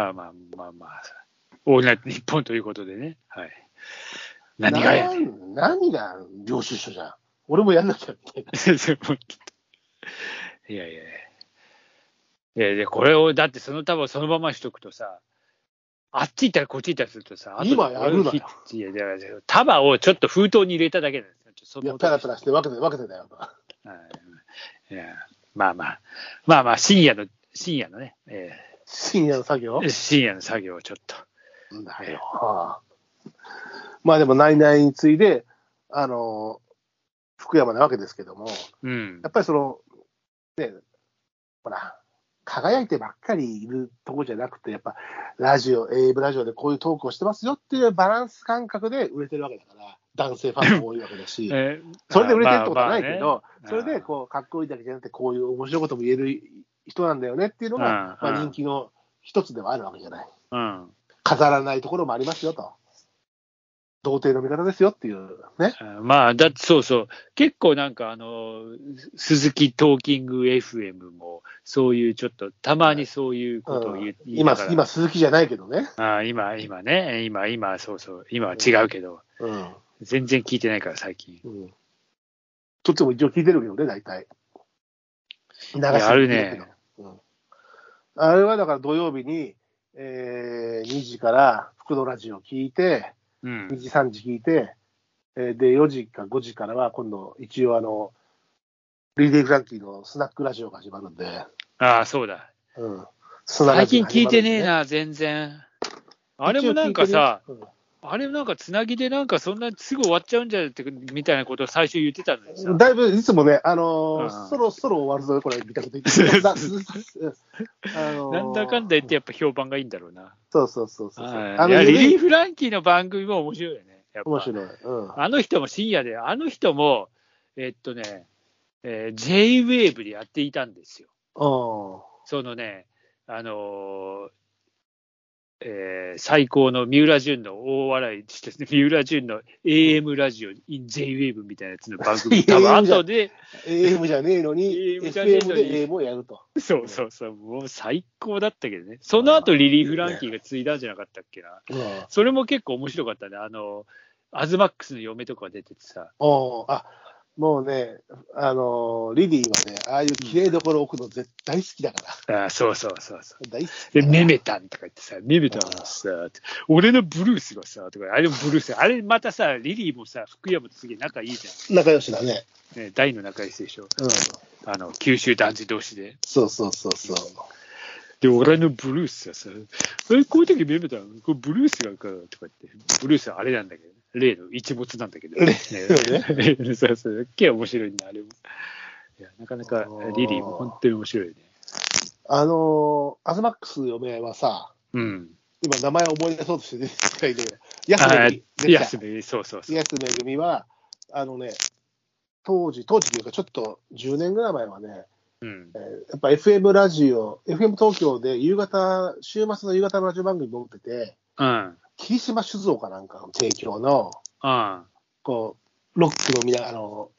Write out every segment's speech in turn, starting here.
まあまあまあまあ、オールナイト日本ということでね。はい。何がや。何が領収書じゃん。俺もやんなきゃって。いやいやいや。いや、これを、だってその束をそのまましとくとさ、あっち行ったらこっち行ったりするとさ、今やるなよいや、だから束をちょっと封筒に入れただけなんですよ。いや、ペラペラして分けて分けてたよ。はいや、まあまあ、まあまあ、深夜の、深夜のね、え深夜の作業？ー深夜の作業をちょっと。だよ。はあまあでも、ナイナイに次いで、あの、福山なわけですけども、うんや。っぱりその、ね、ほら、輝いてばっかりいるとこじゃなくて、やっぱ、ラジオ、AM ラジオでこういうトークをしてますよっていうバランス感覚で売れてるわけだから、男性ファンも多いわけだし、えーそれで売れてるってことはないけど、まあまあねそれでこう、かっこいいだけじゃなくて、こういう面白いことも言える人なんだよねっていうのが、うんまあ、人気の一つではあるわけじゃない。うん。飾らないところもありますよと。童貞の味方ですよっていうね。まあ、だってそうそう、結構なんかあの、鈴木トーキング FM も、そういうちょっと、たまにそういうことを言,、うん今今、鈴木じゃないけどね。あ今、今ね、今、今、そうそう、今は違うけど、うん。全然聞いてないから、最近。うん。そっちも一応聞いてるけどね、大体。流しやあるね。うん。あれはだから土曜日に、えー、2時から福のラジオ聞いて、う2ん。時、3時聞いて、えーで、4時か5時からは今度、一応あの、リディ・フランキーのスナックラジオが始まるんで、ああ、そうだ。うん。最近聞いてねえな、全然。あれもなんかさ、一応聞いてるよあれもなんかつなぎでなんかそんなすぐ終わっちゃうんじゃないってみたいなことを最初言ってたのにさうん。だいぶいつもね、あのーうんそろそろ終わるぞ、これ、みたいなこと言って だあのーなんだかんだ言ってやっぱ評判がいいんだろうな。そうそうそうそう。はいあのリリー・リフランキーの番組も面白いよね。面白い。うん。あの人も深夜で、あの人も、えっとね、えー J-Wave でやっていたんですよ。うん。そのね、あのーえー最高の三浦淳の大笑いして、三浦淳の AM ラジオ in J-Wave みたいなやつの番組、多分ゃ後で、AM じゃねえのに、AM じゃねえのにで AM をやると。そうそうそう、もう最高だったけどね。その後リリー・フランキーが継いだんじゃなかったっけな。うん。それも結構面白かったね。あの、アズマックスの嫁とか出ててさ。おあ、もうね、あのーリリーはね、ああいう綺麗どころ置くの絶対好きだから。あそうそうそうそう。大好きで。メメタンとか言ってさ、メメタンはさ、俺のブルースがさ、とか、あれもブルース、あれまたさ、リリーもさ、福山とすげえ仲いいじ仲良しだね。ゃん。ね、大の仲いいでしょ。うん。あの、九州男児同士で。そうそうそうそう。で、俺のブルースがさ、え、こういう時メメタン、これブルースがか、とか言って、ブルースはあれなんだけど、例の一物なんだけど。例ねの そうそう、すっげえ面白いんだ、あれも。いや、なかなかリリーも本当に面白いね。あのーアズマックス嫁はさ、うん。今名前思い出そうとして出てきたけど、安あめぐみ。安め、そうそうそう。安めぐみは、あのね、当時、当時というかちょっと10年ぐらい前はね、うんえ。ーやっぱ FM ラジオ、FM 東京で夕方、週末の夕方のラジオ番組持ってて、うん。霧島酒造かなんかの提供の、うん。こう、ロックのみな、あの、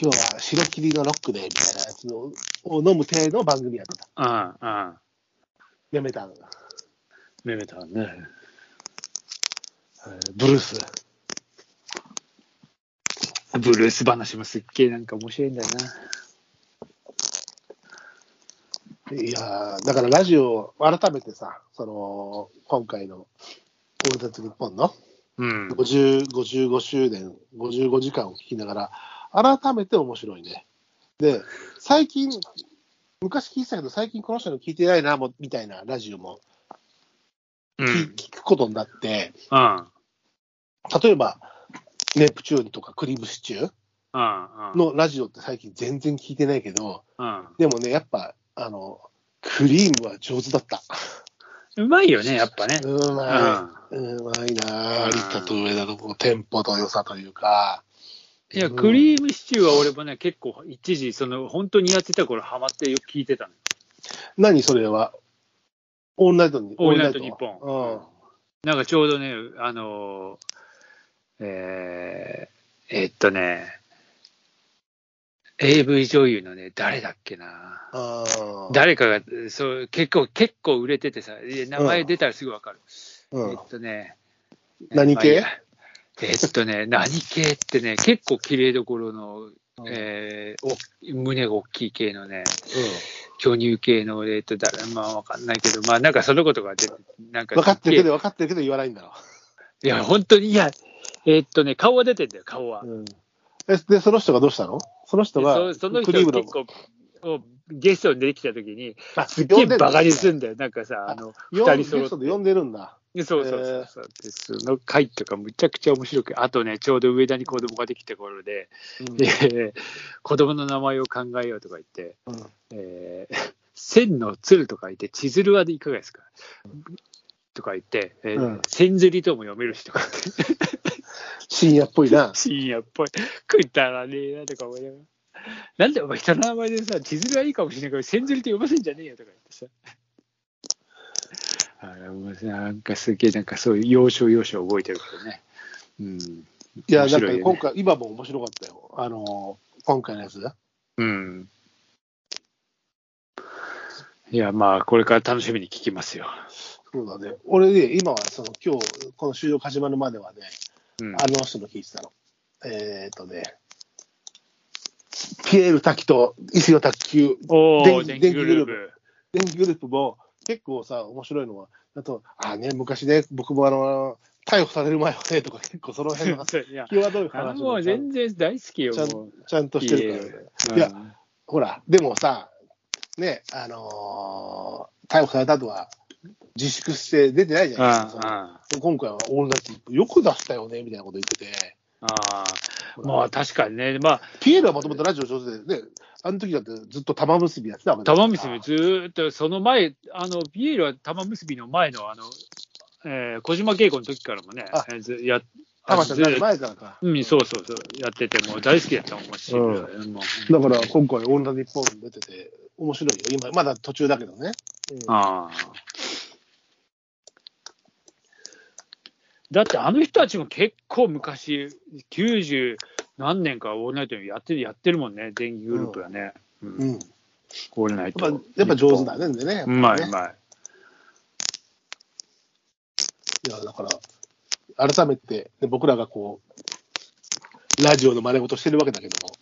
今日は白霧のロックで、みたいなやつのを飲む程度の番組やってた。うん。うん。やめたの。メメタンね。えーブルース。ブルース話もすっげえなんか面白いんだよいやーだからラジオ、改めてさ、その、今回の、俺たち日本のな。うん。50 55周年、55時間を聞きながら、改めて面白いね。で、最近、昔聞いてたけど、最近この人の聞いてないな、もみたいなラジオもうん。聞,、聞くことになって、うん。例えば、ネプチューンとかクリームシチューうん。のラジオって最近全然聞いてないけど、うん。でもね、やっぱ、あの、クリームは上手だった。うまいよね、やっぱね。うまい。うまいなぁ。有田と上田のこうテンポと良さというか。いや、うんクリームシチューは俺もね、結構一時、その、本当にやってた頃ハマってよく聞いてたのよ。何それは？オールナイトに。オールナイトニッポン。うん。なんかちょうどね、あのー、えー、えーっとね、AV 女優のね、誰だっけな。誰かが、そう、結構、結構売れててさ、名前出たらすぐわかる。うんえっとね。何系？まあえっとね、何系ってね、結構綺麗どころの、えーお胸が大きい系のね、巨乳系の、えっと、だまあわかんないけど、まあなんかそのことが出て、なんか分かってるけど、ど、分かってるけど言わないんだろいや、本当に、いや、えっとね、顔は出てんだよ、顔は。う。うん、えで、その人がどうしたの？その人がそその人結構、おゲストに出てきたときに、あすっげえバカにするんだよ。なんかさ、あの、二人揃って。呼んでるんだ。そうそうそうそう。でその回とかむちゃくちゃ面白く、あとね、ちょうど上田に子供ができた頃で、うん。で子供の名前を考えようとか言って、うん。えー千の鶴とか言って、千鶴はいかがですか？とか言って、えーうん。千釣りとも読めるしとか言って、深夜っぽいな。深夜っぽい、くだらねえなとか思いながら。なんでお前人の名前でさ、千鶴はいいかもしれないけど、千釣りって読ませんじゃねえよとか言ってさ。あれなんかすげえ、なんかそういう要所要所覚えてるからね。うん。いや、なんか今回、今も面白かったよ。あの、今回のやつ。うん。いや、まあ、これから楽しみに聞きますよ。そうだね。俺ね、今はその今日、この収録始まるまではね、うん。あの人の聞いてたの。えっ、とね、ピエール滝と石野卓球、おー、電電気グルー電プ。電気グループも結構さ、面白いのは、あと、あね、昔ね、僕もあの、逮捕される前はね、とか結構その辺の いや、際どい話もう全然大好きよ、ちゃん。ちゃんとしてるからね。うんいや、ほら、でもさ、ね、あのー逮捕された後は、自粛して出てないじゃないですか。今回はオールナイトよく出したよね、みたいなこと言ってて。ああまあ確かにね、まあ、ピエールはもともとラジオ上手でね、あの時だってずっと玉結びやってたわけ玉結びずーっと、その前、あの、ピエールは玉結びの前の、あの、えー小島稽古の時からもねや玉ちゃん前からか。うん、そうそうそう、やってて、もう大好きだったもん、し、うんもだから今回、オールナイトニッポン出てて、面白いよ。今、まだ途中だけどね。うんああ。だってあの人たちも結構昔、90何年かオールナイトにやってるやってるもんね、電気グループがね。うんオールナイぱト。やっぱ上手だね、んでね。うねまいうまい。いや、だから、改めて、ね僕らがこう、ラジオの真似事してるわけだけども、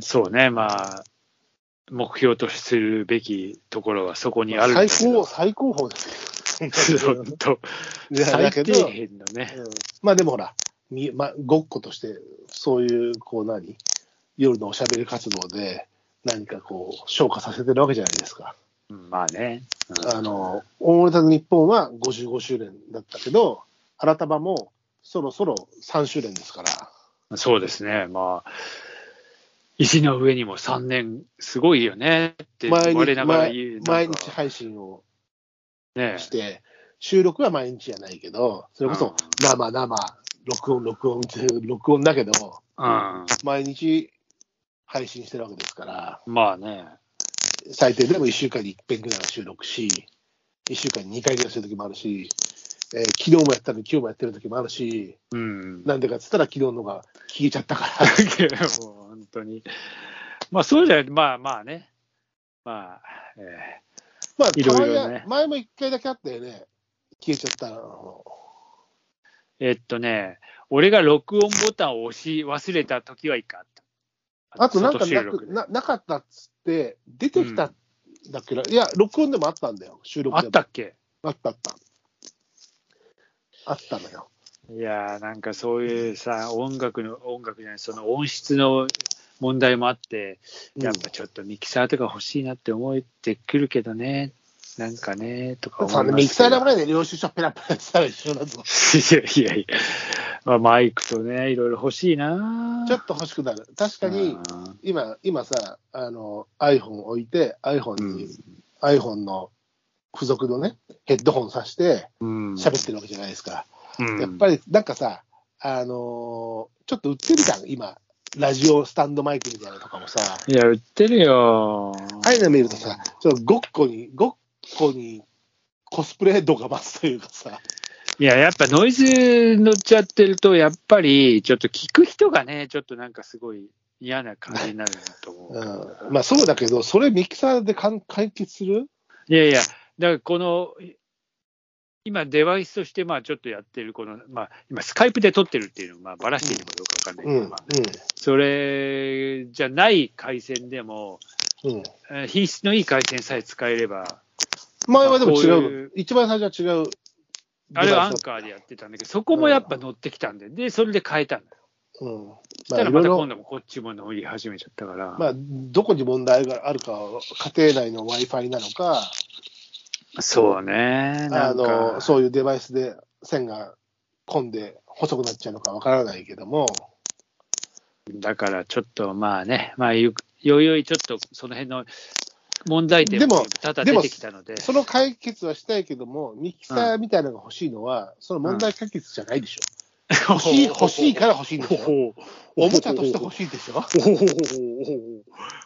そうね、まあ、目標とするべきところはそこにある最高。最高峰ですよ。本当、いや最だけど、底辺のね。うんまあでもほら、みまあ、ごっことして、そういう、こう何、夜のおしゃべり活動で、何かこう、消化させてるわけじゃないですか。うんまあね。うんあの、オールナイトニッポンは55周年だったけど、新たばもそろそろ3周年ですから、そうですね、まあ、石の上にも3年、すごいよねって毎日我ながら言う。毎日配信をねして、収録は毎日じゃないけど、それこそ生、生、録音、録音って 録音だけど、うん。毎日配信してるわけですから、まあね。最低でも1週間に1遍ぐらいは収録し、1週間に2回ぐらいするときもあるし、えー昨日もやったのに今日もやってるときもあるし、うん。なんでかっつったら昨日のが消えちゃったから。もう本当に。まあそうじゃまあまあね。まあ、えまあ、いろいろね前も1回だけあったよね。消えちゃったの。ーえっとね、俺が録音ボタンを押し忘れた時は一回あった。あとなんかなくななかったっつって、出てきたんだっけな、いや、録音でもあったんだよ、収録あでも。ったっけ？あったあった。あったのよ。いやーなんかそういうさ、音楽の、音楽じゃない、その音質の問題もあって、やっぱちょっとミキサーとか欲しいなって思ってくるけどね、なんかね、とか思いミキサーの前で領収書ペラペラしたら一緒だぞ。いやいやいや、まあ、マイクとね、いろいろ欲しいな。ちょっと欲しくなる。確かに、今、今さ、あの、iPhone 置いて、iPhone に、iPhone の付属のね、ヘッドホンさしてうん、喋ってるわけじゃないですか。うん、やっぱりなんかさ、あのーちょっと売ってるじゃん、今、ラジオスタンドマイクみたいなのとかもさ、いや、売ってるよ。ああいうの見るとさ、ちょっとごっこに、ごっこにコスプレ度が増すというかさ、いや、やっぱノイズ乗っちゃってると、やっぱりちょっと聞く人がね、ちょっとなんかすごい嫌な感じになると思う。うん、まあそうだけど、それミキサーでかん解決する？いやいや、だからこの、今、デバイスとして、まあちょっとやってる、この、まあ今、スカイプで撮ってるっていうのを、まあばらしているかどうかわかんないけど、うん、まあ、それじゃない回線でも、うん、品質のいい回線さえ使えれば、前はでも違うこういう一番最初は違う。あれはアンカーでやってたんだけど、そこもやっぱ乗ってきたんで、で、それで変えたんだよ。うん。そしたらまた今度もこっちも乗り始めちゃったから、まあ、どこに問題があるかは、家庭内の Wi-Fi なのか、そうね、なあの、そういうデバイスで線が混んで細くなっちゃうのかわからないけども、だからちょっとまあね、まあ、ゆよいよいちょっとその辺の問題点でもも多々出てきたので、その解決はしたいけども、ミキサーみたいなのが欲しいのは、その問題解決じゃないでしょ。欲しい、欲しいから欲しいんでしょ。おもちゃとして欲しいでしょ。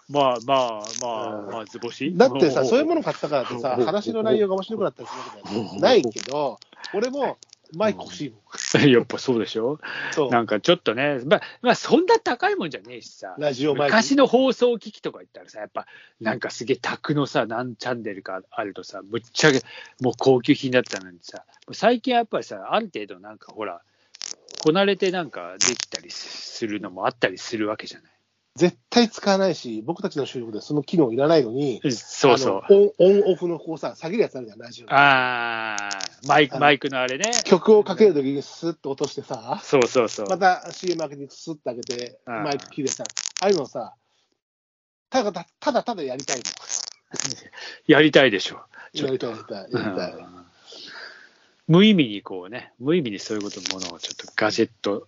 まあまあまあ、うん。まあ、図星？だってさ、そういうものの買ったからってさ、話の内容が面白くなったりするわけじゃないけど、俺もマイク欲しいもん。やっぱそうでしょ？なんかちょっとね、まあ、まあ、そんな高いもんじゃねえしさ、ラジオ。昔の放送機器とか言ったらさ、やっぱなんかすげえ卓のさ、何チャンネルかあるとさ、ぶっちゃけもう高級品だったのにさ、最近はやっぱりさ、ある程度なんかほら、こなれてなんかできたりするのもあったりするわけじゃない。絶対使わないし、僕たちの収録でその機能いらないのに、そうそう。オンオンオフのこうさ、下げるやつあるじゃん、ラジオ。ああ、マイク、マイクのあれね。曲をかけるときにスッと落としてさ、そうそうそう。また CM 開けてスッと上げて、マイク切れさ、ああいうのさ、ただただただやりたいの。やりたいでしょ。やりたい、やりたい、やりたい。うん無意味にこうね、無意味にそういうことものをちょっとガジェット、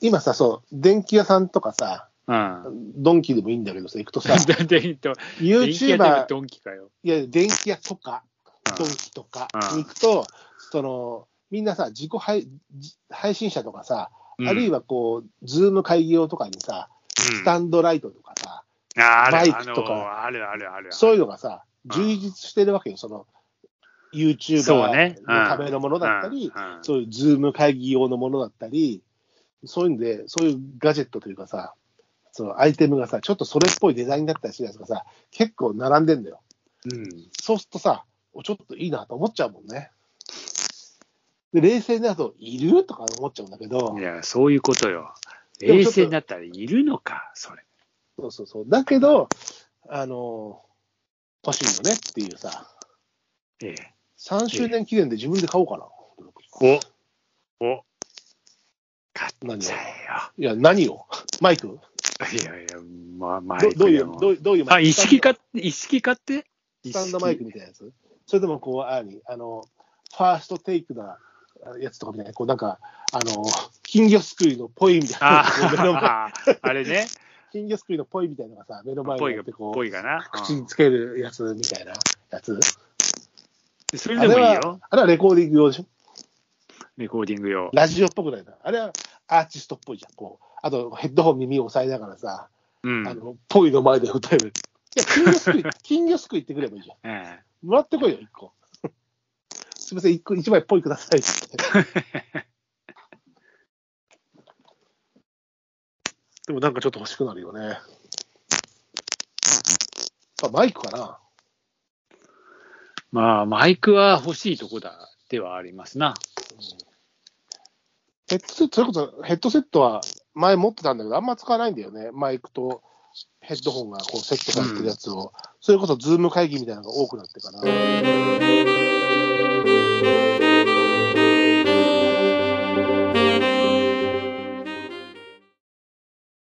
今さ、そう、電気屋さんとかさ、うん。ドンキでもいいんだけどさ、行くとさ、YouTuber、ドンキかよ。いや、電気屋とか、ドンキとかに行くと、その、みんなさ、自己配じ配信者とかさ、あるいは、はこう、ズーム会議用とかにさ、スタンドライトとかさ、マイクとか。そういうのがさ、うん。充実してるわけよ、その、YouTuber ね。のためのものだったり、そういうズーム会議用のものだったり、そういうんで、そういうガジェットというかさ、そのアイテムがさ、ちょっとそれっぽいデザインだったりするやつがさ、結構並んでんだよ。うんそうするとさ、おちょっといいなと思っちゃうもんね。で、冷静になると、いるとか思っちゃうんだけどい、や、そういうことよ。冷静になったらいるのか、それ。そうそうそう。だけど、あの欲しいよねっていうさ、ええ。3周年記念で自分で買おうかな。お。お。買っ何をちゃいや、何を？マイク？えよ。いやいや、まあ、マどイクどういう、どういうどういうマあ、イク？一式買って、一式買って？スタンドマイクみたいなやつ？それともこう、あに、あの、ファーストテイクなやつとかみたいな、こうなんか、あの、金魚すくいのポイみたいな、ああれね。金魚すくいのポイみたいなのがさ、目の前にあってこう。口につけるやつみたいなやつ？うんそれでもいいよ。、あれはレコーディング用でしょ？レコーディング用。ラジオっぽくないな。あれはアーティストっぽいじゃん。こう、あとヘッドホン耳を押さえながらさ、うん。あの、ポイの前で歌える。いや、金魚すくい、金魚すくいってくればいいじゃん。えもらってこいよ、一個。すみません、一個、一枚ポイくださいって。でもなんかちょっと欲しくなるよね。あマイクかなまあ、マイクは欲しいとこだ、ではありますな。ヘッドセット、それこそヘッドセットは前持ってたんだけど、あんま使わないんだよね。マイクとヘッドホンがこうセットされてるやつを。それこそズーム会議みたいなのが多くなってから。